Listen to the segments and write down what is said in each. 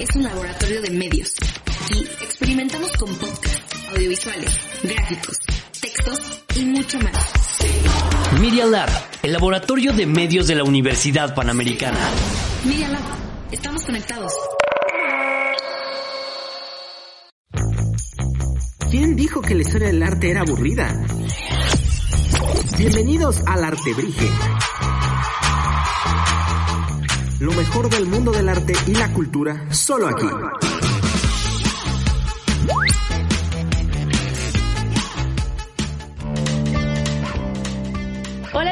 es un laboratorio de medios. Aquí experimentamos con podcasts, audiovisuales, gráficos, textos y mucho más. Media Lab, el laboratorio de medios de la Universidad Panamericana. Media Lab, estamos conectados. ¿Quién dijo que la historia del arte era aburrida? Bienvenidos al Artebrige. Lo mejor del mundo del arte y la cultura, solo aquí.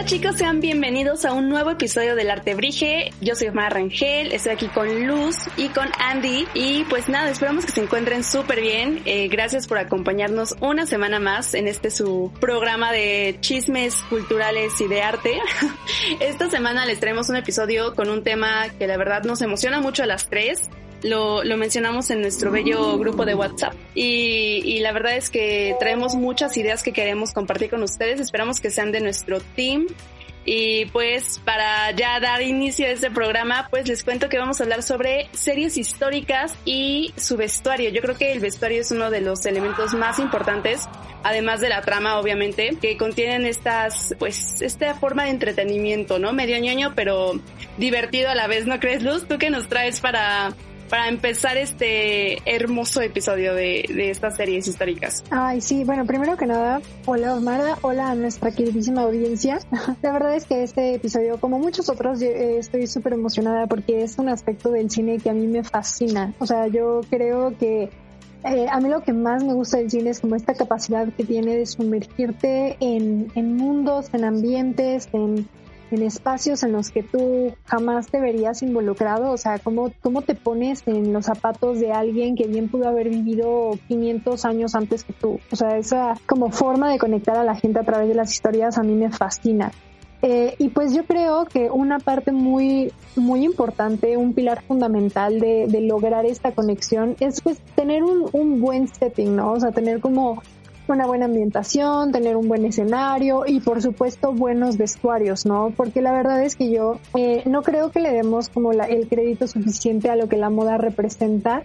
Chicos, sean bienvenidos a un nuevo episodio del Arte Brige. Yo soy Omar Rangel, estoy aquí con Luz y con Andy. Y pues nada, esperamos que se encuentren súper bien. Eh, gracias por acompañarnos una semana más en este su programa de chismes culturales y de arte. Esta semana les traemos un episodio con un tema que la verdad nos emociona mucho a las tres lo, lo mencionamos en nuestro bello grupo de WhatsApp y, y la verdad es que traemos muchas ideas que queremos compartir con ustedes. Esperamos que sean de nuestro team. Y pues para ya dar inicio a este programa, pues les cuento que vamos a hablar sobre series históricas y su vestuario. Yo creo que el vestuario es uno de los elementos más importantes, además de la trama, obviamente, que contienen estas, pues, esta forma de entretenimiento, ¿no? Medio ñoño, pero divertido a la vez, ¿no crees, Luz? ¿Tú qué nos traes para para empezar este hermoso episodio de, de, estas series históricas. Ay, sí, bueno, primero que nada, hola Omar, hola a nuestra queridísima audiencia. La verdad es que este episodio, como muchos otros, estoy súper emocionada porque es un aspecto del cine que a mí me fascina. O sea, yo creo que eh, a mí lo que más me gusta del cine es como esta capacidad que tiene de sumergirte en, en mundos, en ambientes, en en espacios en los que tú jamás te verías involucrado, o sea, cómo, cómo te pones en los zapatos de alguien que bien pudo haber vivido 500 años antes que tú. O sea, esa como forma de conectar a la gente a través de las historias a mí me fascina. Eh, y pues yo creo que una parte muy, muy importante, un pilar fundamental de, de lograr esta conexión es pues tener un, un buen setting, ¿no? O sea, tener como una buena ambientación, tener un buen escenario y por supuesto buenos vestuarios, ¿no? Porque la verdad es que yo eh, no creo que le demos como la, el crédito suficiente a lo que la moda representa.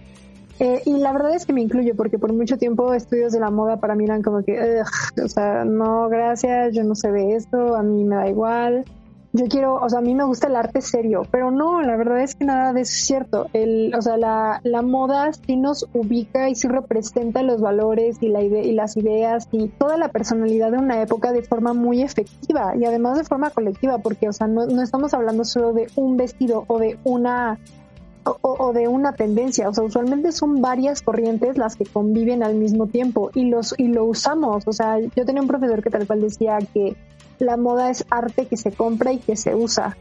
Eh, y la verdad es que me incluyo porque por mucho tiempo estudios de la moda para mí eran como que, o sea, no, gracias, yo no sé de esto, a mí me da igual yo quiero, o sea, a mí me gusta el arte serio, pero no, la verdad es que nada de eso es cierto. El, o sea, la, la moda sí nos ubica y sí representa los valores y, la y las ideas y toda la personalidad de una época de forma muy efectiva y además de forma colectiva, porque, o sea, no, no estamos hablando solo de un vestido o de una o, o, de una tendencia, o sea, usualmente son varias corrientes las que conviven al mismo tiempo y los y lo usamos, o sea, yo tenía un profesor que tal cual decía que la moda es arte que se compra y que se usa.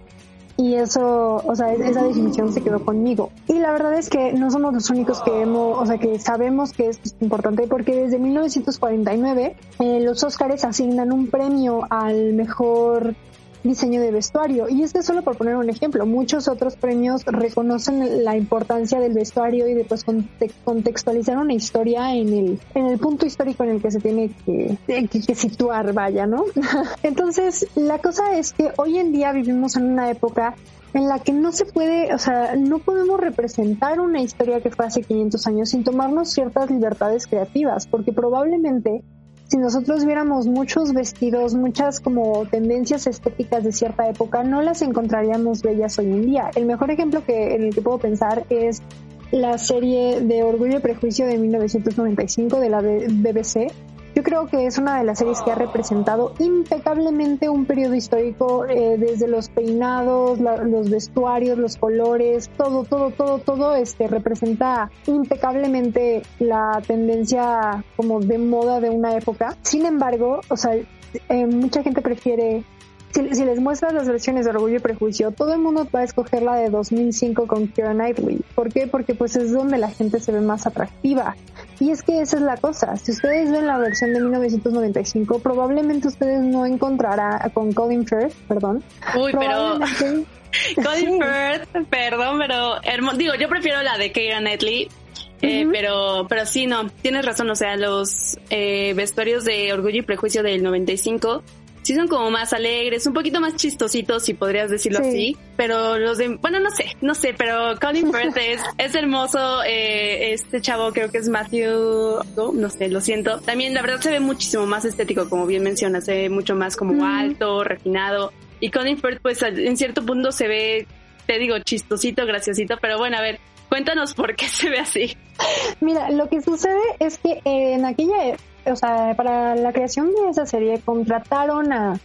Y eso, o sea, esa definición se quedó conmigo. Y la verdad es que no somos los únicos que hemos, o sea, que sabemos que es importante porque desde 1949 eh, los Óscares asignan un premio al mejor diseño de vestuario. Y este solo por poner un ejemplo. Muchos otros premios reconocen la importancia del vestuario y de pues contextualizar una historia en el, en el punto histórico en el que se tiene que, que, situar, vaya, ¿no? Entonces, la cosa es que hoy en día vivimos en una época en la que no se puede, o sea, no podemos representar una historia que fue hace 500 años sin tomarnos ciertas libertades creativas, porque probablemente si nosotros viéramos muchos vestidos, muchas como tendencias estéticas de cierta época, no las encontraríamos bellas hoy en día. El mejor ejemplo que en el que puedo pensar es la serie de Orgullo y Prejuicio de 1995 de la BBC, yo creo que es una de las series que ha representado impecablemente un periodo histórico eh, desde los peinados, los vestuarios, los colores, todo, todo, todo, todo este representa impecablemente la tendencia como de moda de una época. Sin embargo, o sea, eh, mucha gente prefiere si, les muestras las versiones de Orgullo y Prejuicio, todo el mundo va a escoger la de 2005 con Keira Knightley. ¿Por qué? Porque pues es donde la gente se ve más atractiva. Y es que esa es la cosa. Si ustedes ven la versión de 1995, probablemente ustedes no encontrarán con Colin Firth, perdón. Uy, pero... Colin Firth, perdón, pero digo, yo prefiero la de Keira Knightley, eh, pero, pero sí, no, tienes razón, o sea, los eh, vestuarios de Orgullo y Prejuicio del 95 sí son como más alegres, un poquito más chistositos, si podrías decirlo así. Pero los de, bueno, no sé, no sé, pero Colin Firth es, es hermoso. Eh, este chavo creo que es Matthew, no, sé, lo siento. También la verdad se ve muchísimo más estético, como bien mencionas, se ve mucho más como alto, refinado. Y Colin Firth, pues en cierto punto se ve, te digo, chistosito, graciosito, pero bueno, a ver, cuéntanos por qué se ve así. Mira, lo que sucede es que en aquella o sea, para la creación de esa serie contrataron a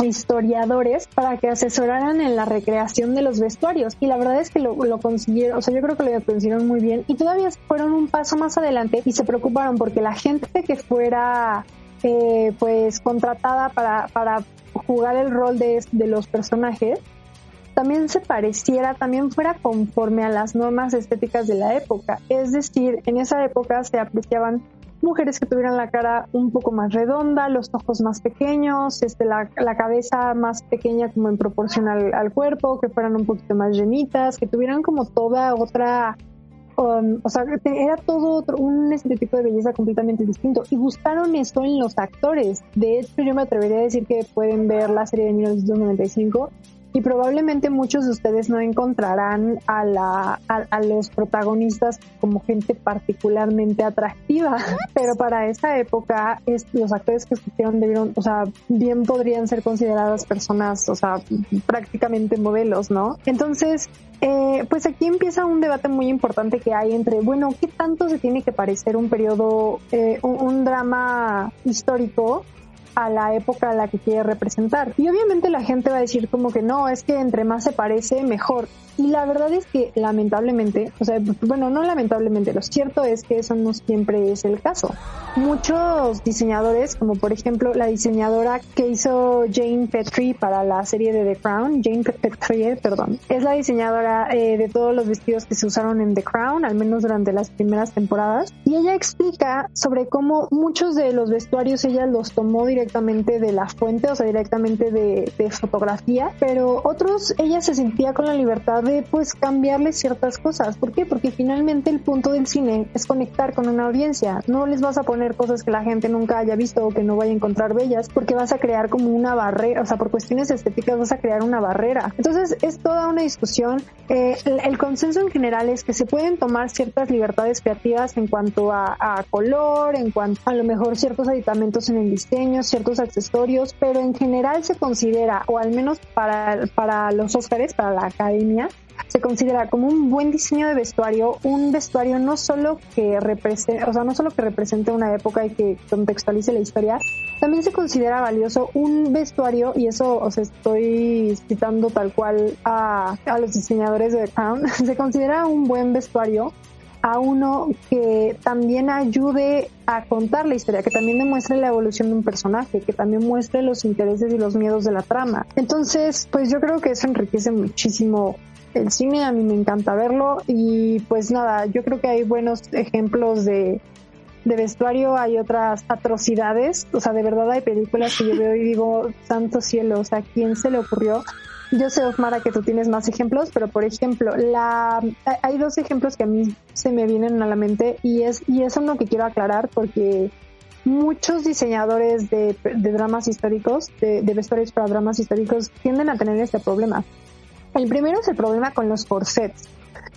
historiadores para que asesoraran en la recreación de los vestuarios y la verdad es que lo, consiguieron, o sea, yo creo que lo consiguieron muy bien y todavía fueron un paso más adelante y se preocuparon porque la gente que fuera eh, pues contratada para, para jugar el rol de, de los personajes también se pareciera, también fuera conforme a las normas estéticas de la época. Es decir, en esa época se apreciaban mujeres que tuvieran la cara un poco más redonda, los ojos más pequeños, este, la, cabeza más pequeña como en proporción al, cuerpo, que fueran un poquito más llenitas, que tuvieran como toda otra, um, o sea, era todo otro, un tipo de belleza completamente distinto. Y buscaron eso en los actores. De hecho, yo me atrevería a decir que pueden ver la serie de 1995 y probablemente muchos de ustedes no encontrarán a, la, a, los protagonistas como gente particularmente atractiva, pero para esa época es, los actores que escogieron debieron, o sea, bien podrían ser consideradas personas, o sea, prácticamente modelos, ¿no? Entonces, eh, pues aquí empieza un debate muy importante que hay entre, bueno, ¿qué tanto se tiene que parecer un periodo, eh, un drama histórico a la época a la que quiere representar. Y obviamente la gente va a decir como que no, es que entre más se parece, mejor. Y la verdad es que lamentablemente, o sea, bueno, no lamentablemente, lo cierto es que eso no siempre es el caso. Muchos diseñadores, como por ejemplo la diseñadora que hizo Jane Petrie para la serie de The Crown, Jane Petrie, perdón, es la diseñadora eh, de todos los vestidos que se usaron en The Crown, al menos durante las primeras temporadas. Y ella explica sobre cómo muchos de los vestuarios ella los tomó directamente de la fuente, o sea, directamente de, de fotografía, pero otros ella se sentía con la libertad de pues cambiarle ciertas cosas. ¿Por qué? Porque finalmente el punto del cine es conectar con una audiencia. No les vas a poner cosas que la gente nunca haya visto o que no vaya a encontrar bellas porque vas a crear como una barrera, o sea, por cuestiones estéticas vas a crear una barrera. Entonces es toda una discusión. Eh, el, consenso en general es que se pueden tomar ciertas libertades creativas en cuanto a, a color, en cuanto a lo mejor ciertos aditamentos en el diseño, ciertos accesorios, pero en general se considera, o al menos para, para los Óscares, para la academia, se considera como un buen diseño de vestuario, un vestuario no solo que represente, o sea, no solo que represente una época y que contextualice la historia, también se considera valioso un vestuario, y eso os estoy citando tal cual a, a los diseñadores de The Crown, se considera un buen vestuario a uno que también ayude a contar la historia, que también demuestre la evolución de un personaje, que también muestre los intereses y los miedos de la trama. Entonces, pues yo creo que eso enriquece muchísimo el cine, a mí me encanta verlo y pues nada, yo creo que hay buenos ejemplos de, de vestuario, hay otras atrocidades, o sea, de verdad hay películas que yo veo y digo, santo cielo, o sea, ¿a quién se le ocurrió? Yo sé, Osmara, que tú tienes más ejemplos, pero por ejemplo, la, hay dos ejemplos que a mí se me vienen a la mente y es, y es uno que quiero aclarar porque muchos diseñadores de, dramas históricos, de, de vestuarios para dramas históricos, tienden a tener este problema. El primero es el problema con los corsets.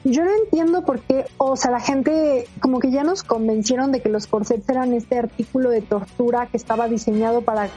Yo no entiendo por qué, o sea, la gente como que ya nos convencieron de que los corsets eran este artículo de tortura que estaba diseñado para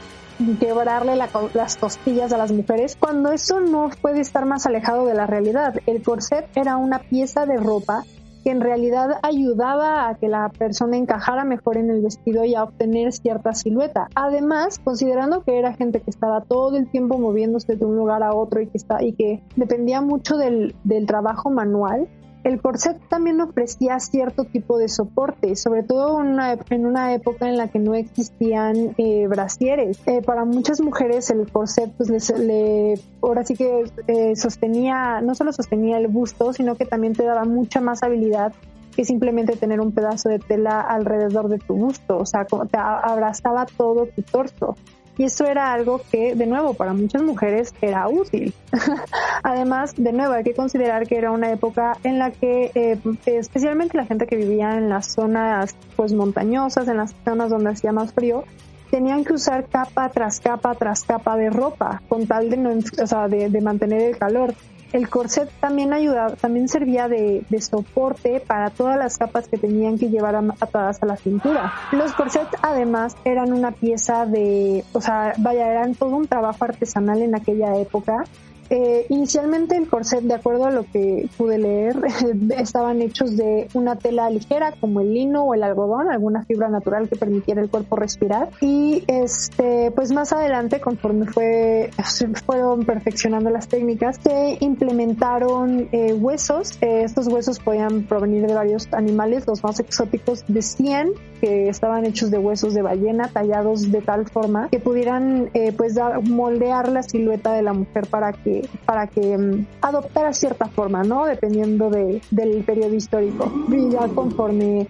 quebrarle las costillas a las mujeres, cuando eso no puede estar más alejado de la realidad. El corset era una pieza de ropa que en realidad ayudaba a que la persona encajara mejor en el vestido y a obtener cierta silueta. Además, considerando que era gente que estaba todo el tiempo moviéndose de un lugar a otro y que, está, y que dependía mucho del, del trabajo manual, el corset también ofrecía cierto tipo de soporte, sobre todo una, en una época en la que no existían eh, brasieres. Eh, para muchas mujeres el corset pues les, le, ahora sí que eh, sostenía, no solo sostenía el busto, sino que también te daba mucha más habilidad que simplemente tener un pedazo de tela alrededor de tu busto, o sea, te abrazaba todo tu torso. Y eso era algo que, de nuevo, para muchas mujeres era útil. Además, de nuevo, hay que considerar que era una época en la que, eh, especialmente la gente que vivía en las zonas pues montañosas, en las zonas donde hacía más frío, tenían que usar capa tras capa tras capa de ropa con tal de o sea, de mantener el calor. El corset también ayudaba, también servía de, soporte para todas las capas que tenían que llevar atadas a la cintura. Los corsets además eran una pieza de, o sea, vaya, eran todo un trabajo artesanal en aquella época eh, inicialmente el corset, de acuerdo a lo que pude leer, estaban hechos de una tela ligera como el lino o el algodón, alguna fibra natural que permitiera el cuerpo respirar. Y este, pues más adelante, conforme fue, fueron perfeccionando las técnicas, se implementaron eh, huesos. Eh, estos huesos podían provenir de varios animales. Los más exóticos decían que estaban hechos de huesos de ballena tallados de tal forma que pudieran pues moldear la silueta de la mujer para que para que mm, adoptara cierta forma, ¿no? Dependiendo de, del periodo histórico. Y ya conforme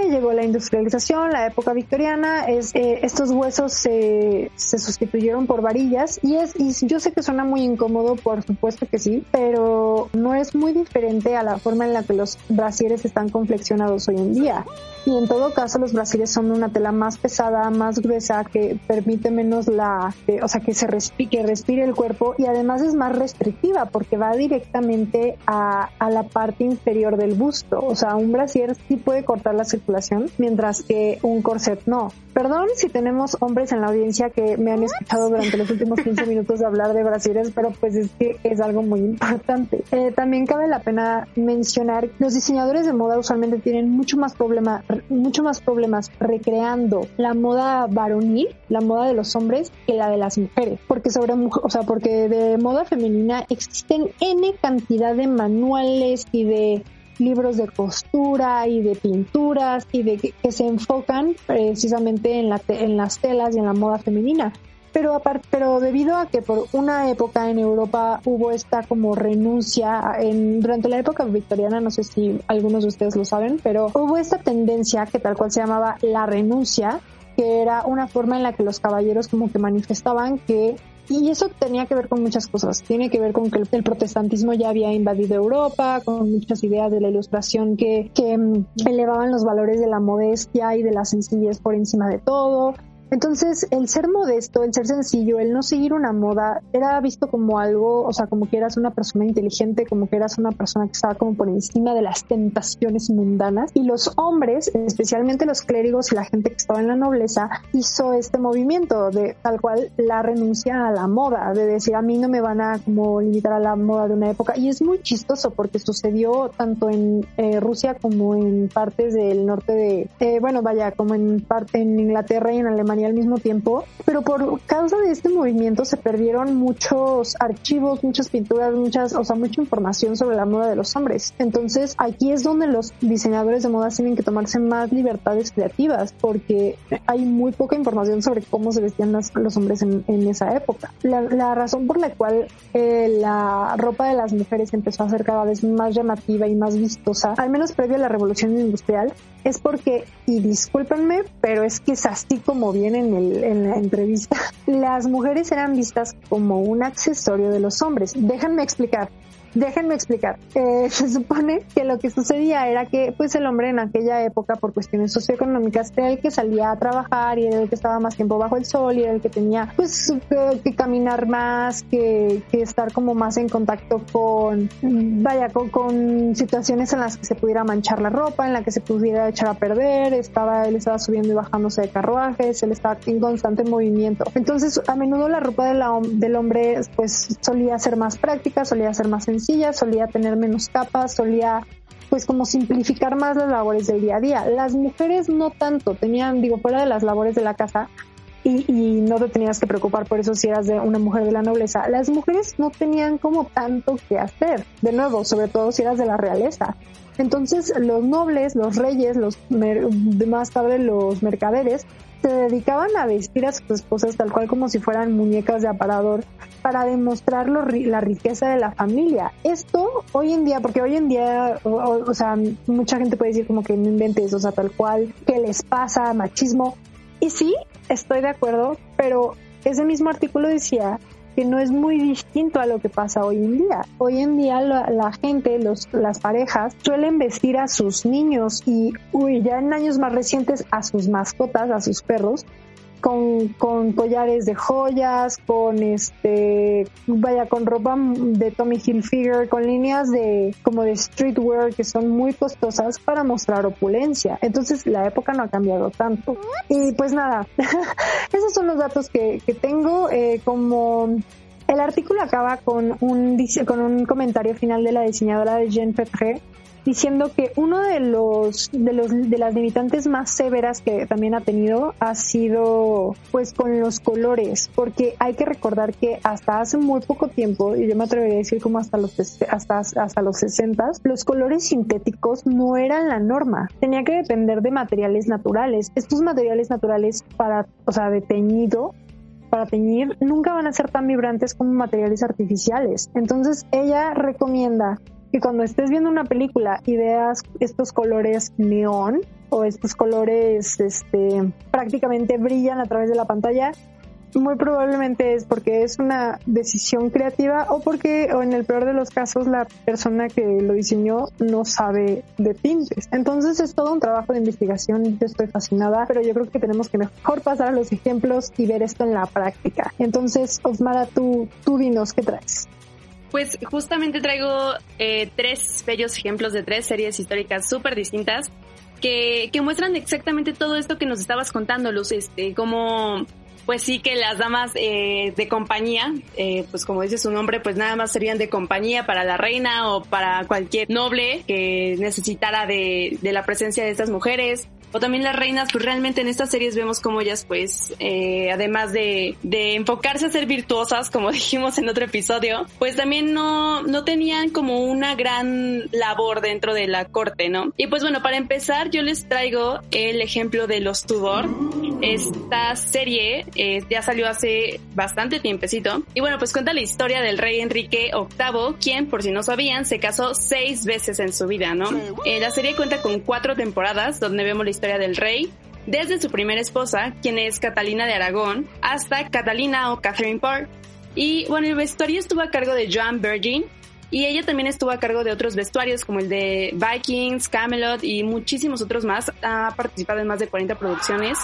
llegó la industrialización, la época victoriana, es, eh, estos huesos se, se, sustituyeron por varillas y es y yo sé que suena muy incómodo, por supuesto que sí, pero no es muy diferente a la forma en la que los brasieres están confeccionados hoy en día. Y en todo caso los brasieres son una tela más pesada, más gruesa, que permite menos la, eh, o sea, que se respire, que respire el cuerpo y además es más restrictiva porque va directamente a, a la parte inferior del busto. O sea, un brasier sí puede cortar la circulación, mientras que un corset no. Perdón si tenemos hombres en la audiencia que me han escuchado durante los últimos 15 minutos de hablar de brasieres, pero pues es que es algo muy importante. Eh, también cabe la pena mencionar, los diseñadores de moda usualmente tienen mucho más problema, mucho más problemas recreando la moda varonil, la moda de los hombres, que la de las mujeres. Porque sobre, o sea, porque de moda femenina existen N cantidad de manuales y de libros de costura y de pinturas y de que, se enfocan precisamente en, la en las telas y en la moda femenina. Pero, aparte, pero debido a que por una época en Europa hubo esta como renuncia, en, durante la época victoriana, no sé si algunos de ustedes lo saben, pero hubo esta tendencia que tal cual se llamaba la renuncia, que era una forma en la que los caballeros como que manifestaban que y eso tenía que ver con muchas cosas. Tiene que ver con que el, protestantismo ya había invadido Europa, con muchas ideas de la ilustración que, que mm, elevaban los valores de la modestia y de la sencillez por encima de todo. Entonces, el ser modesto, el ser sencillo, el no seguir una moda, era visto como algo, o sea, como que eras una persona inteligente, como que eras una persona que estaba como por encima de las tentaciones mundanas. Y los hombres, especialmente los clérigos y la gente que estaba en la nobleza, hizo este movimiento de tal cual la renuncia a la moda, de decir a mí no me van a como limitar a la moda de una época. Y es muy chistoso porque sucedió tanto en eh, Rusia como en partes del norte de, eh, bueno, vaya, como en parte en Inglaterra y en Alemania al mismo tiempo, pero por causa de este movimiento se perdieron muchos archivos, muchas pinturas, muchas, o sea, mucha información sobre la moda de los hombres. Entonces aquí es donde los diseñadores de moda tienen que tomarse más libertades creativas porque hay muy poca información sobre cómo se vestían los hombres en, esa época. La, razón por la cual eh, la ropa de las mujeres empezó a ser cada vez más llamativa y más vistosa, al menos previo a la revolución industrial, es porque, y discúlpenme, pero es que es así como viene en, el, en la entrevista, las mujeres eran vistas como un accesorio de los hombres. Déjenme explicar. Déjenme explicar. Eh, se supone que lo que sucedía era que pues el hombre en aquella época por cuestiones socioeconómicas era el que salía a trabajar y era el que estaba más tiempo bajo el sol y era el que tenía pues que, caminar más, que, estar como más en contacto con, vaya, con, situaciones en las que se pudiera manchar la ropa, en la que se pudiera echar a perder, estaba, él estaba subiendo y bajándose de carruajes, él estaba en constante movimiento. Entonces a menudo la ropa del hombre pues solía ser más práctica, solía ser más sencilla solía tener menos capas, solía pues como simplificar más las labores del día a día. Las mujeres no tanto, tenían, digo, fuera de las labores de la casa, y, no te tenías que preocupar por eso si eras de una mujer de la nobleza. Las mujeres no tenían como tanto que hacer, de nuevo, sobre todo si eras de la realeza. Entonces los nobles, los reyes, los más tarde los mercaderes, se dedicaban a vestir a sus esposas tal cual como si fueran muñecas de aparador para demostrar la riqueza de la familia. Esto hoy en día, porque hoy en día, o, sea, mucha gente puede decir como que no inventes, o sea, tal cual, ¿qué les pasa? Machismo. Y sí, estoy de acuerdo, pero ese mismo artículo decía que no es muy distinto a lo que pasa hoy en día. Hoy en día la, gente, los, las parejas, suelen vestir a sus niños y, uy, ya en años más recientes a sus mascotas, a sus perros, con, con collares de joyas, con este, vaya, con ropa de Tommy Hilfiger, con líneas de como de streetwear que son muy costosas para mostrar opulencia. Entonces la época no ha cambiado tanto. Y pues nada, esos son los datos que, que tengo. Eh, como el artículo acaba con un, con un comentario final de la diseñadora de Jean Petre diciendo que uno de los, de los de las limitantes más severas que también ha tenido ha sido pues con los colores, porque hay que recordar que hasta hace muy poco tiempo, y yo me atrevería a decir como hasta los hasta hasta los 60, los colores sintéticos no eran la norma. Tenía que depender de materiales naturales. Estos materiales naturales para, o sea, de teñido para teñir nunca van a ser tan vibrantes como materiales artificiales. Entonces ella recomienda que cuando estés viendo una película y veas estos colores neón o estos colores este prácticamente brillan a través de la pantalla, muy probablemente es porque es una decisión creativa o porque, o en el peor de los casos, la persona que lo diseñó no sabe de tintes. Entonces es todo un trabajo de investigación. Yo estoy fascinada, pero yo creo que tenemos que mejor pasar a los ejemplos y ver esto en la práctica. Entonces, Osmara, tú, tú dinos qué traes. Pues justamente traigo eh, tres bellos ejemplos de tres series históricas súper distintas que, que muestran exactamente todo esto que nos estabas contando, Luz, este, como pues sí que las damas eh, de compañía, eh, pues como dice su nombre, pues nada más serían de compañía para la reina o para cualquier noble que necesitara de, de la presencia de estas mujeres o también las reinas, pues realmente en estas series vemos como ellas, pues, eh, además de, de enfocarse a ser virtuosas, como dijimos en otro episodio, pues también no, no tenían como una gran labor dentro de la corte, ¿no? Y pues bueno, para empezar, yo les traigo el ejemplo de los Tudor. Esta serie eh, ya salió hace bastante tiempecito. Y bueno, pues cuenta la historia del rey Enrique VIII, quien, por si no sabían, se casó seis veces en su vida, ¿no? Eh, la serie cuenta con cuatro temporadas donde vemos la historia historia del rey, desde su primera esposa, quien es Catalina de Aragón, hasta Catalina o Catherine Parr. Y bueno, el vestuario estuvo a cargo de Joan Virgin, y ella también estuvo a cargo de otros vestuarios como el de Vikings, Camelot y muchísimos otros más. Ha participado en más de 40 producciones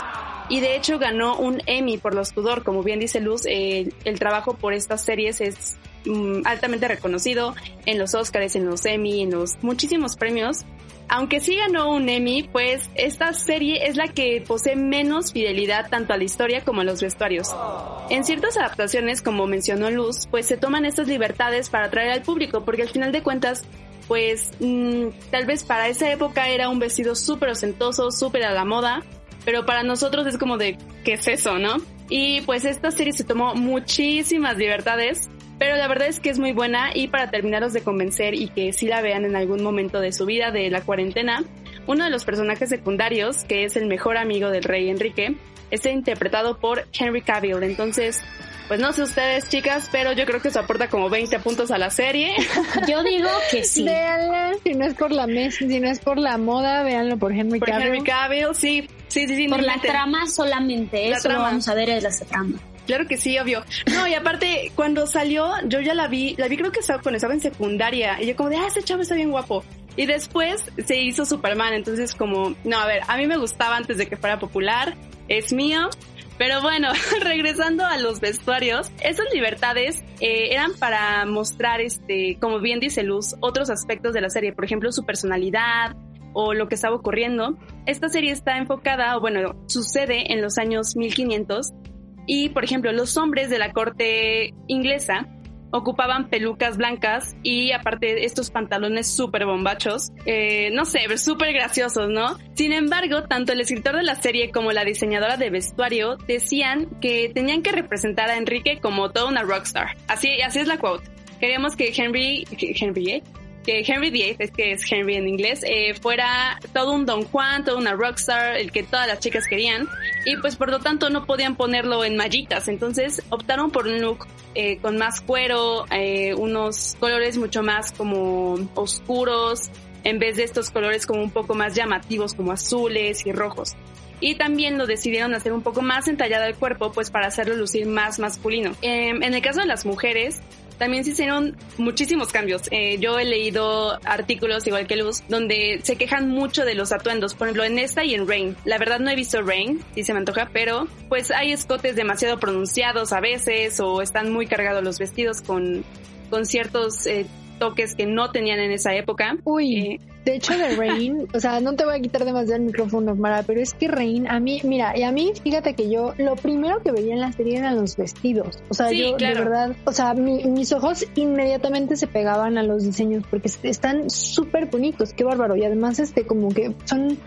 y de hecho ganó un Emmy por los Tudor. Como bien dice Luz, el trabajo por estas series es mm, altamente reconocido en los Oscars, en los Emmy, en los muchísimos premios. Aunque sí ganó un Emmy, pues esta serie es la que posee menos fidelidad tanto a la historia como a los vestuarios. En ciertas adaptaciones, como mencionó Luz, pues se toman estas libertades para atraer al público, porque al final de cuentas, pues mm, tal vez para esa época era un vestido súper ostentoso, súper a la moda, pero para nosotros es como de, ¿qué es eso, no? Y pues esta serie se tomó muchísimas libertades pero la verdad es que es muy buena y para terminaros de convencer y que sí la vean en algún momento de su vida de la cuarentena, uno de los personajes secundarios, que es el mejor amigo del rey Enrique, está interpretado por Henry Cavill. Entonces, pues no sé ustedes, chicas, pero yo creo que se aporta como 20 puntos a la serie. Yo digo que sí. Véanla, si no es por la mesa, si no es por la moda, véanlo por Henry por Cavill. Henry Cavill, sí. Sí, sí, sí. Por la trama solamente, eso lo vamos a ver en la trama. Claro que sí, obvio. No, y aparte, cuando salió, yo ya la vi, la vi creo que estaba, cuando estaba en secundaria, y yo como de, ah, ese chavo está bien guapo. Y después se hizo Superman, entonces como, no, a ver, a mí me gustaba antes de que fuera popular, es mío. Pero bueno, regresando a los vestuarios, esas libertades eh, eran para mostrar, este, como bien dice Luz, otros aspectos de la serie, por ejemplo, su personalidad, o lo que estaba ocurriendo. Esta serie está enfocada, o bueno, sucede en los años 1500 y, por ejemplo, los hombres de la corte inglesa ocupaban pelucas blancas y aparte estos pantalones súper bombachos, eh, no sé, súper graciosos, ¿no? Sin embargo, tanto el escritor de la serie como la diseñadora de vestuario decían que tenían que representar a Enrique como toda una rockstar. Así, así es la quote. Queríamos que Henry, Henry, ¿eh? Que Henry VIII, es que es Henry en inglés, eh, fuera todo un Don Juan, toda una rockstar, el que todas las chicas querían, y pues por lo tanto no podían ponerlo en mallitas, entonces optaron por un look eh, con más cuero, eh, unos colores mucho más como oscuros, en vez de estos colores como un poco más llamativos como azules y rojos. Y también lo decidieron hacer un poco más entallado el cuerpo, pues para hacerlo lucir más masculino. Em, en el caso de las mujeres, también se hicieron muchísimos cambios. Eh, yo he leído artículos igual que Luz donde se quejan mucho de los atuendos, por ejemplo en esta y en Rain. La verdad no he visto Rain, si se me antoja, pero pues hay escotes demasiado pronunciados a veces o están muy cargados los vestidos con, con ciertos eh, toques que no tenían en esa época. Uy, eh, de hecho de Rain, o sea, no te voy a quitar demasiado el micrófono, Mara, pero es que Rain, a mí, mira, y a mí, fíjate que yo, lo primero que veía en la serie eran los vestidos. O sea, yo, de verdad, o sea, mis ojos inmediatamente se pegaban a los diseños porque están súper bonitos, qué bárbaro. Y además, este, como que son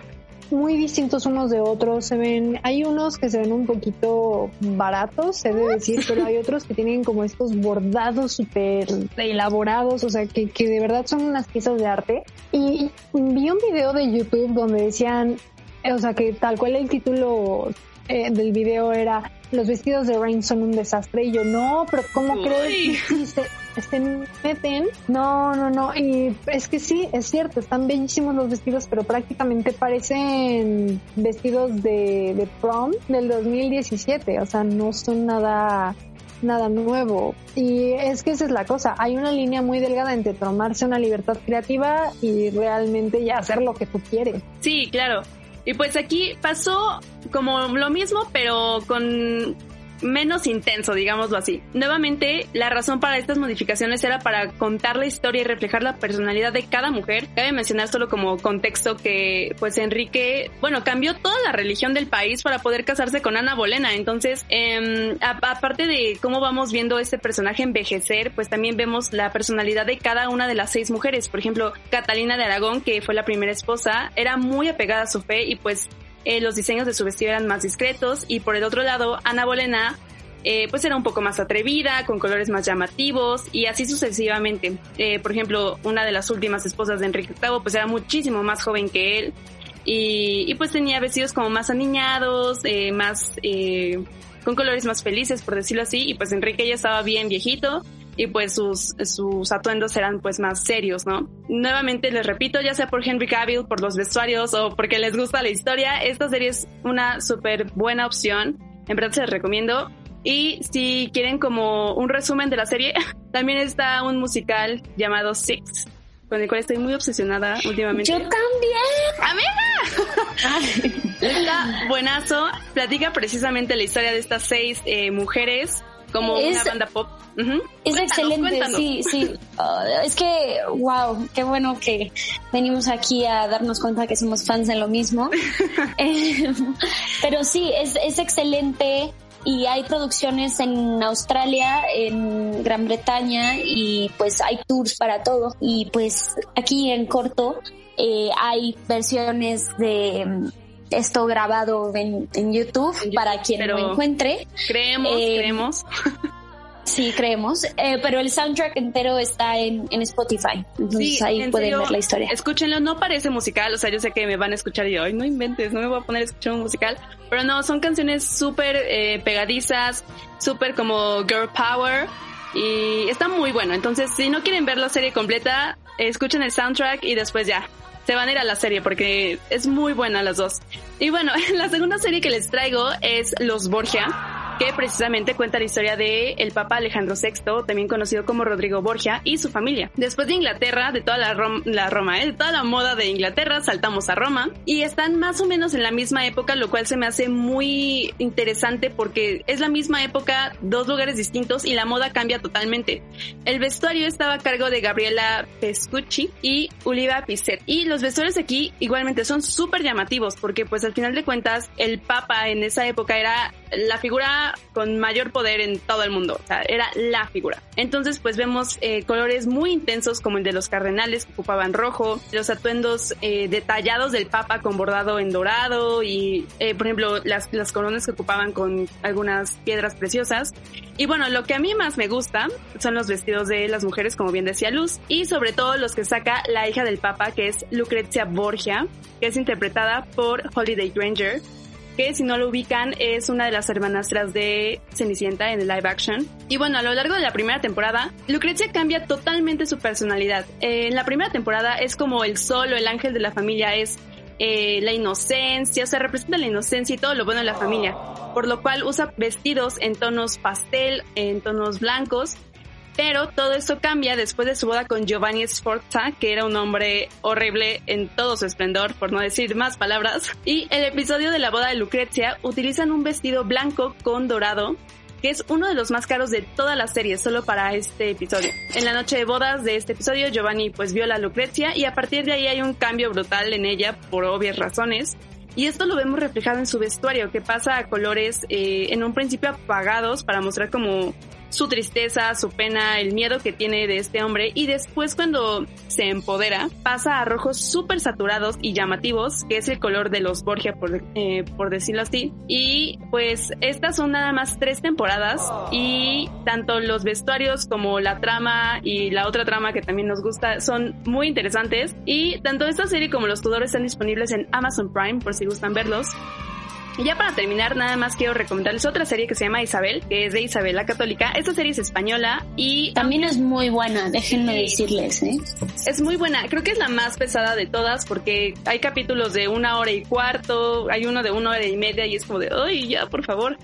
muy distintos unos de otros. Se ven, hay unos que se ven un poquito baratos, se debe decir, pero hay otros que tienen como estos bordados súper elaborados, o sea, que, que de verdad son unas piezas de arte. Y vi un video de YouTube donde decían, o sea, que tal cual el título eh, del video era los vestidos de Rain son un desastre y yo no, pero ¿cómo crees que se, se, meten? No, no, no, y es que sí, es cierto, están bellísimos los vestidos, pero prácticamente parecen vestidos de, de prom del 2017, o sea, no son nada nada nuevo. Y es que esa es la cosa. Hay una línea muy delgada entre tomarse una libertad creativa y realmente ya hacer lo que tú quieres. Sí, claro. Y pues aquí pasó como lo mismo, pero con menos intenso, digámoslo así. Nuevamente, la razón para estas modificaciones era para contar la historia y reflejar la personalidad de cada mujer. Cabe mencionar solo como contexto que pues Enrique, bueno, cambió toda la religión del país para poder casarse con Ana Bolena. Entonces, eh, aparte de cómo vamos viendo este personaje envejecer, pues también vemos la personalidad de cada una de las seis mujeres. Por ejemplo, Catalina de Aragón, que fue la primera esposa, era muy apegada a su fe y pues eh, los diseños de su vestido eran más discretos y por el otro lado Ana Bolena eh, pues era un poco más atrevida, con colores más llamativos y así sucesivamente. Eh, por ejemplo, una de las últimas esposas de Enrique VIII pues era muchísimo más joven que él y, y pues tenía vestidos como más aniñados, eh, más eh, con colores más felices por decirlo así y pues Enrique ya estaba bien viejito y pues sus, sus atuendos eran pues más serios, ¿no? Nuevamente les repito, ya sea por Henry Cavill, por los vestuarios o porque les gusta la historia, esta serie es una súper buena opción. En verdad se les recomiendo. Y si quieren como un resumen de la serie, también está un musical llamado Six, con el cual estoy muy obsesionada últimamente. Yo también. ¡Amiga! está buenazo. Platica precisamente la historia de estas seis eh, mujeres como una banda pop. Es excelente, sí, sí. Ah, es que, wow, qué bueno que venimos aquí a darnos cuenta que somos fans de lo mismo. Eh, pero sí, es, es excelente y hay producciones en Australia, en Gran Bretaña y pues hay tours para todo. Y pues aquí en corto eh, hay versiones de esto grabado en, YouTube, para quien lo encuentre. Creemos, eh, creemos. Sí, creemos, eh, pero el soundtrack entero está en, Spotify, entonces ahí pueden ver la historia. Escúchenlo, no parece musical, o sea, yo sé que me van a escuchar y yo, ay, no inventes, no me voy a poner a escuchar un musical, pero no, son canciones súper eh, pegadizas, súper como girl power y está muy bueno, entonces si no quieren ver la serie completa, escuchen el soundtrack y después ya, se van a ir a la serie porque es muy buena las dos. Y bueno, la segunda serie que les traigo es Los Borgia que precisamente cuenta la historia de el Papa Alejandro VI, también conocido como Rodrigo Borgia, y su familia. Después de Inglaterra, de toda la, Roma, ¿eh? de toda la moda de Inglaterra, saltamos a Roma y están más o menos en la misma época, lo cual se me hace muy interesante porque es la misma época, dos lugares distintos y la moda cambia totalmente. El vestuario estaba a cargo de Gabriela Pescucci y Uliva Pizet. Y los vestuarios aquí igualmente son súper llamativos porque pues al final de cuentas el Papa en esa época era la figura con mayor poder en todo el mundo, o sea, era la figura. Entonces, pues vemos eh, colores muy intensos como el de los cardenales que ocupaban rojo, los atuendos eh, detallados del Papa con bordado en dorado y, eh, por ejemplo, las, las coronas que ocupaban con algunas piedras preciosas. Y bueno, lo que a mí más me gusta son los vestidos de las mujeres, como bien decía Luz, y sobre todo los que saca la hija del Papa, que es Lucrezia Borgia, que es interpretada por Holiday Granger que si no lo ubican es una de las hermanastras de Cenicienta en el live action. Y bueno, a lo largo de la primera temporada, Lucrecia cambia totalmente su personalidad. Eh, en la primera temporada es como el sol o el ángel de la familia, es eh, la inocencia, o sea, representa la inocencia y todo lo bueno de la familia, por lo cual usa vestidos en tonos pastel, en tonos blancos, Pero todo esto cambia después de su boda con Giovanni Sforza, que era un hombre horrible en todo su esplendor, por no decir más palabras. Y el episodio de la boda de Lucrecia utilizan un vestido blanco con dorado que es uno de los más caros de toda la serie, solo para este episodio. En la noche de bodas de este episodio, Giovanni pues vio a Lucrecia y a partir de ahí hay un cambio brutal en ella por obvias razones. Y esto lo vemos reflejado en su vestuario, que pasa a colores eh, en un principio apagados para mostrar como su tristeza, su pena, el miedo que tiene de este hombre y después cuando se empodera pasa a rojos súper saturados y llamativos, que es el color de los Borgia por, eh, por decirlo así. Y pues estas son nada más tres temporadas y tanto los vestuarios como la trama y la otra trama que también nos gusta son muy interesantes y tanto esta serie como los Tudor están disponibles en Amazon Prime por si gustan verlos. Y ya para terminar, nada más quiero recomendarles otra serie que se llama Isabel, que es de Isabel la Católica. Esta serie es española y... También es muy buena, déjenme decirles, ¿eh? Es muy buena, creo que es la más pesada de todas porque hay capítulos de una hora y cuarto, hay uno de una hora y media y es como de, ¡ay, ya, por favor!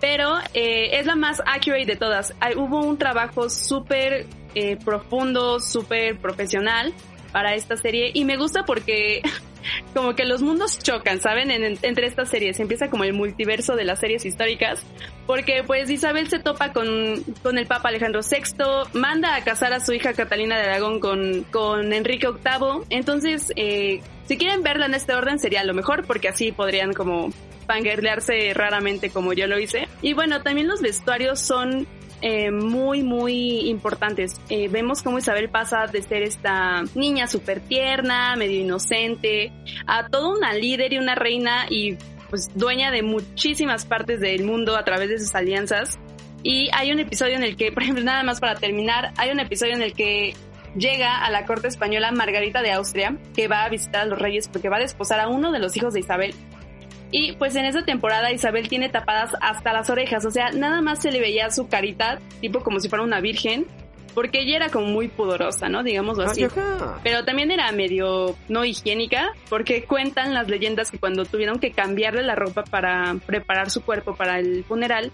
Pero eh, es la más accurate de todas. Hay, hubo un trabajo súper eh, profundo, súper profesional para esta serie y me gusta porque como que los mundos chocan, ¿saben? entre estas series. Empieza como el multiverso de las series históricas. Porque pues Isabel se topa con, con el Papa Alejandro VI, manda a casar a su hija Catalina de Aragón con, con Enrique VIII. Entonces, eh, si quieren verla en este orden sería lo mejor porque así podrían como fangirlearse raramente como yo lo hice. Y bueno, también los vestuarios son eh, muy, muy importantes. Eh, vemos cómo Isabel pasa de ser esta niña súper tierna, medio inocente, a toda una líder y una reina y pues dueña de muchísimas partes del mundo a través de sus alianzas. Y hay un episodio en el que, por ejemplo, nada más para terminar, hay un episodio en el que llega a la corte española Margarita de Austria, que va a visitar a los reyes porque va a desposar a uno de los hijos de Isabel. Y pues en esa temporada Isabel tiene tapadas hasta las orejas, o sea, nada más se le veía su carita, tipo como si fuera una virgen, porque ella era como muy pudorosa, ¿no? Digámoslo así. Pero también era medio no higiénica, porque cuentan las leyendas que cuando tuvieron que cambiarle la ropa para preparar su cuerpo para el funeral,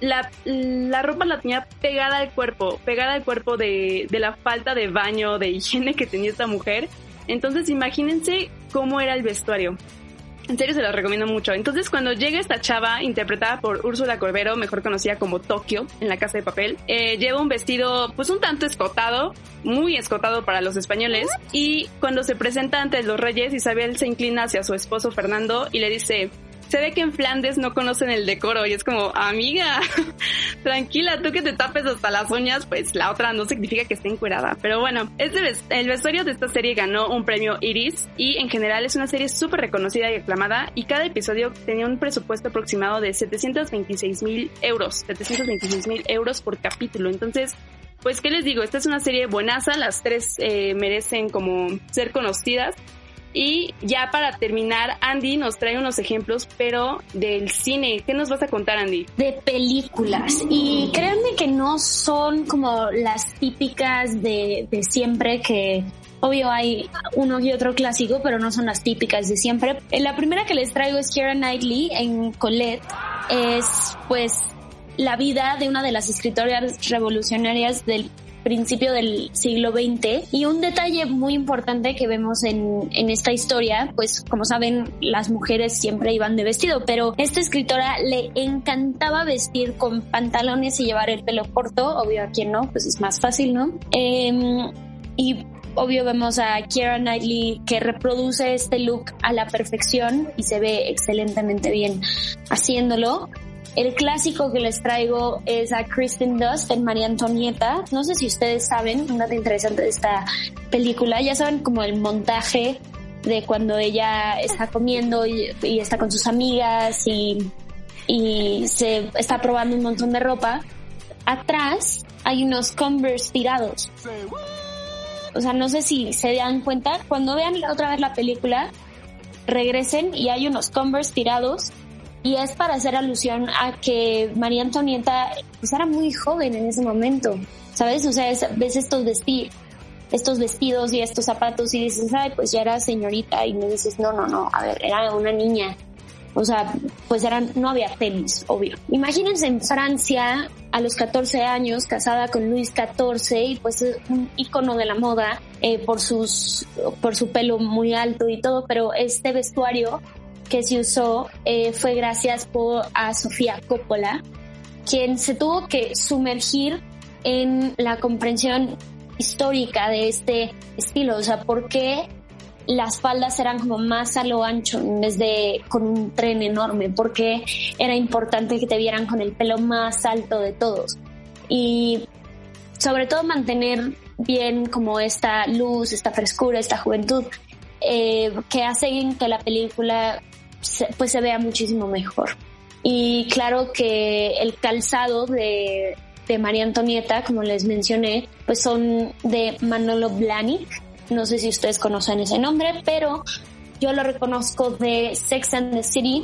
la, la ropa la tenía pegada al cuerpo, pegada al cuerpo de, de la falta de baño, de higiene que tenía esta mujer. Entonces imagínense cómo era el vestuario. En serio se las recomiendo mucho. Entonces cuando llega esta chava interpretada por Úrsula Corbero, mejor conocida como Tokio en la casa de papel, eh, lleva un vestido pues un tanto escotado, muy escotado para los españoles y cuando se presenta ante los reyes Isabel se inclina hacia su esposo Fernando y le dice se ve que en Flandes no conocen el decoro y es como, amiga, tranquila, tú que te tapes hasta las uñas, pues la otra no significa que esté encuerada. Pero bueno, este el vestuario de esta serie ganó un premio Iris y en general es una serie súper reconocida y aclamada y cada episodio tenía un presupuesto aproximado de 726 mil euros, 726 mil euros por capítulo. Entonces, pues, ¿qué les digo? Esta es una serie buenaza, las tres eh, merecen como ser conocidas y ya para terminar, Andy nos trae unos ejemplos, pero del cine. ¿Qué nos vas a contar, Andy? De películas. Y créanme que no son como las típicas de, siempre que Obvio hay uno y otro clásico, pero no son las típicas de siempre. La primera que les traigo es Keira Knightley en Colette. Es pues la vida de una de las escritoras revolucionarias del principio del siglo XX. Y un detalle muy importante que vemos en, en esta historia, pues como saben, las mujeres siempre iban de vestido, pero esta escritora le encantaba vestir con pantalones y llevar el pelo corto, obvio a quien no, pues es más fácil, ¿no? Em, y obvio vemos a Keira Knightley que reproduce este look a la perfección y se ve excelentemente bien haciéndolo. El clásico que les traigo es a Kristen Dust en María Antonieta. No sé si ustedes saben, un dato interesante de esta película, ya saben como el montaje de cuando ella está comiendo y, está con sus amigas y, y se está probando un montón de ropa. Atrás hay unos Converse tirados. O sea, no sé si se dan cuenta. Cuando vean otra vez la película, regresen y hay unos Converse tirados y es para hacer alusión a que María Antonieta pues era muy joven en ese momento, ¿sabes? O sea, ves estos vestidos estos vestidos y estos zapatos y dices, ay, pues ya era señorita y me dices, no, no, no, a ver, era una niña. O sea, pues eran, no había tenis, obvio. Imagínense en Francia, a los 14 años, casada con Luis XIV y pues un icono de la moda eh, por sus, por su pelo muy alto y todo, pero este vestuario que se usó eh, fue gracias por, a Sofía Coppola, quien se tuvo que sumergir en la comprensión histórica de este estilo, o sea, por qué las faldas eran como más a lo ancho en vez de con un tren enorme, porque era importante que te vieran con el pelo más alto de todos. Y sobre todo mantener bien como esta luz, esta frescura, esta juventud, eh, que hacen que la película pues se vea muchísimo mejor. Y claro que el calzado de, de María Antonieta, como les mencioné, pues son de Manolo Blahnik, no sé si ustedes conocen ese nombre, pero yo lo reconozco de Sex and the City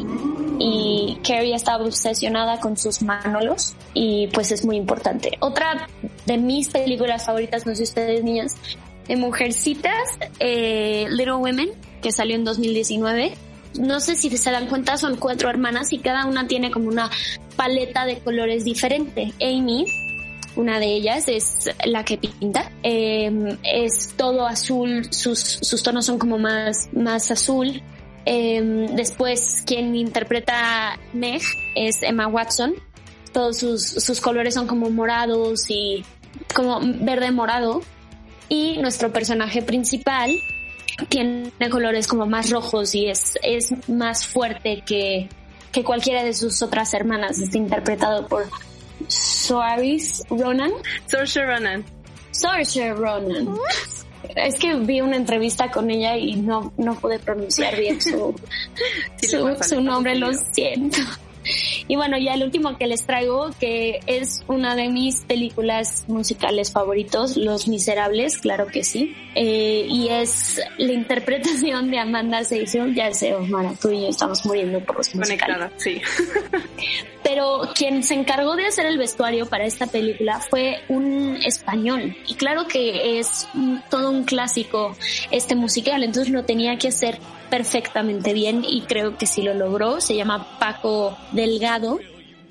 y Carrie estaba obsesionada con sus Manolos y pues es muy importante. Otra de mis películas favoritas, no sé ustedes niñas, de Mujercitas, eh, Little Women, que salió en 2019. No sé si se dan cuenta, son cuatro hermanas y cada una tiene como una paleta de colores diferente. Amy una de ellas es la que pinta. Em, es todo azul, sus, sus tonos son como más, más azul. Em, después, quien interpreta Meg es Emma Watson. Todos sus, sus colores son como morados y como verde morado. Y nuestro personaje principal tiene colores como más rojos y es, es más fuerte que, que cualquiera de sus otras hermanas. Está interpretado por Saoirse Ronan. Saoirse Ronan. Saoirse Ronan. Es que vi una entrevista con ella y no, no pude pronunciar bien su, su nombre, lo siento. Y bueno, ya el último que les traigo, que es una de mis películas musicales favoritos, Los Miserables, claro que sí. Eh, y es la interpretación de Amanda Seyfried, ya sé, Omar, tú y yo estamos muriendo por los musicales. sí. Pero quien se encargó de hacer el vestuario para esta película fue un español. Y claro que es todo un clásico este musical, entonces lo tenía que hacer perfectamente bien y creo que sí lo logró. Se llama Paco Delgado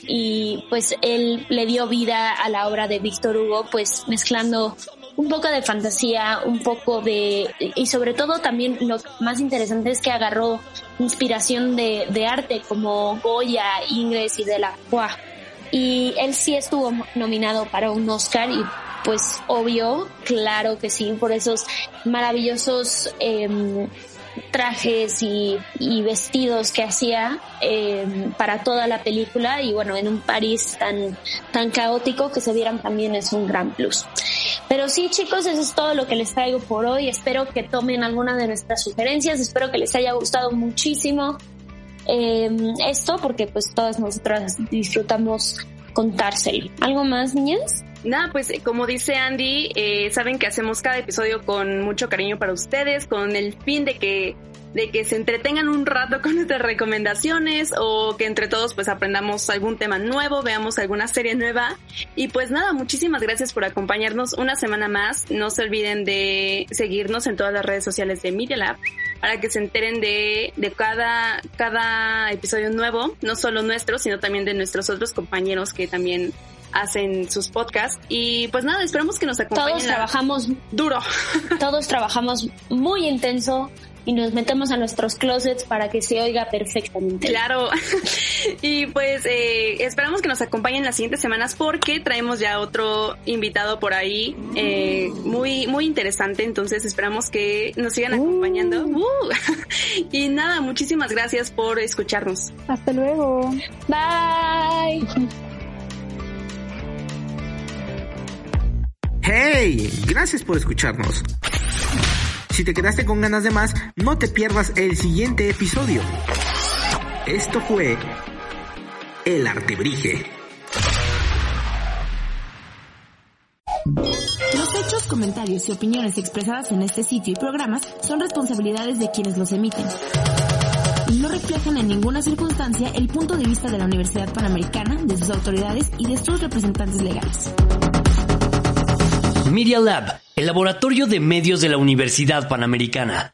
y pues él le dio vida a la obra de Víctor Hugo, pues mezclando un poco de fantasía, un poco de... y sobre todo también lo más interesante es que agarró inspiración de, de arte como Goya, Ingres y de la Y él sí estuvo nominado para un Oscar y pues obvio, claro que sí, por esos maravillosos eh, trajes y, vestidos que hacía em, para toda la película y bueno, en un París tan, tan caótico que se vieran también es un gran plus. Pero sí chicos, eso es todo lo que les traigo por hoy. Espero que tomen alguna de nuestras sugerencias, espero que les haya gustado muchísimo em, esto porque pues todas nosotras disfrutamos contárselo. ¿Algo más, niñas? Nada, pues como dice Andy, eh, saben que hacemos cada episodio con mucho cariño para ustedes, con el fin de que de que se entretengan un rato con nuestras recomendaciones o que entre todos pues aprendamos algún tema nuevo, veamos alguna serie nueva. Y pues nada, muchísimas gracias por acompañarnos una semana más. No se olviden de seguirnos en todas las redes sociales de Media Lab para que se enteren de, de cada, cada episodio nuevo, no solo nuestro, sino también de nuestros otros compañeros que también hacen sus podcasts. Y pues nada, esperamos que nos acompañen. Todos trabajamos duro. Todos trabajamos muy intenso y nos metemos a nuestros closets para que se oiga perfectamente. Claro. y pues eh, esperamos que nos acompañen las siguientes semanas porque traemos ya otro invitado por ahí eh, muy muy interesante. Entonces esperamos que nos sigan acompañando. Uh. y nada, muchísimas gracias por escucharnos. Hasta luego. Bye. ¡Hey! Gracias por escucharnos. Si te quedaste con ganas de más, no te pierdas el siguiente episodio. Esto fue El Artebrige. Los hechos, comentarios y opiniones expresadas en este sitio y programas son responsabilidades de quienes los emiten. No reflejan en ninguna circunstancia el punto de vista de la Universidad Panamericana, de sus autoridades y de sus representantes legales. Media Lab, el laboratorio de medios de la Universidad Panamericana.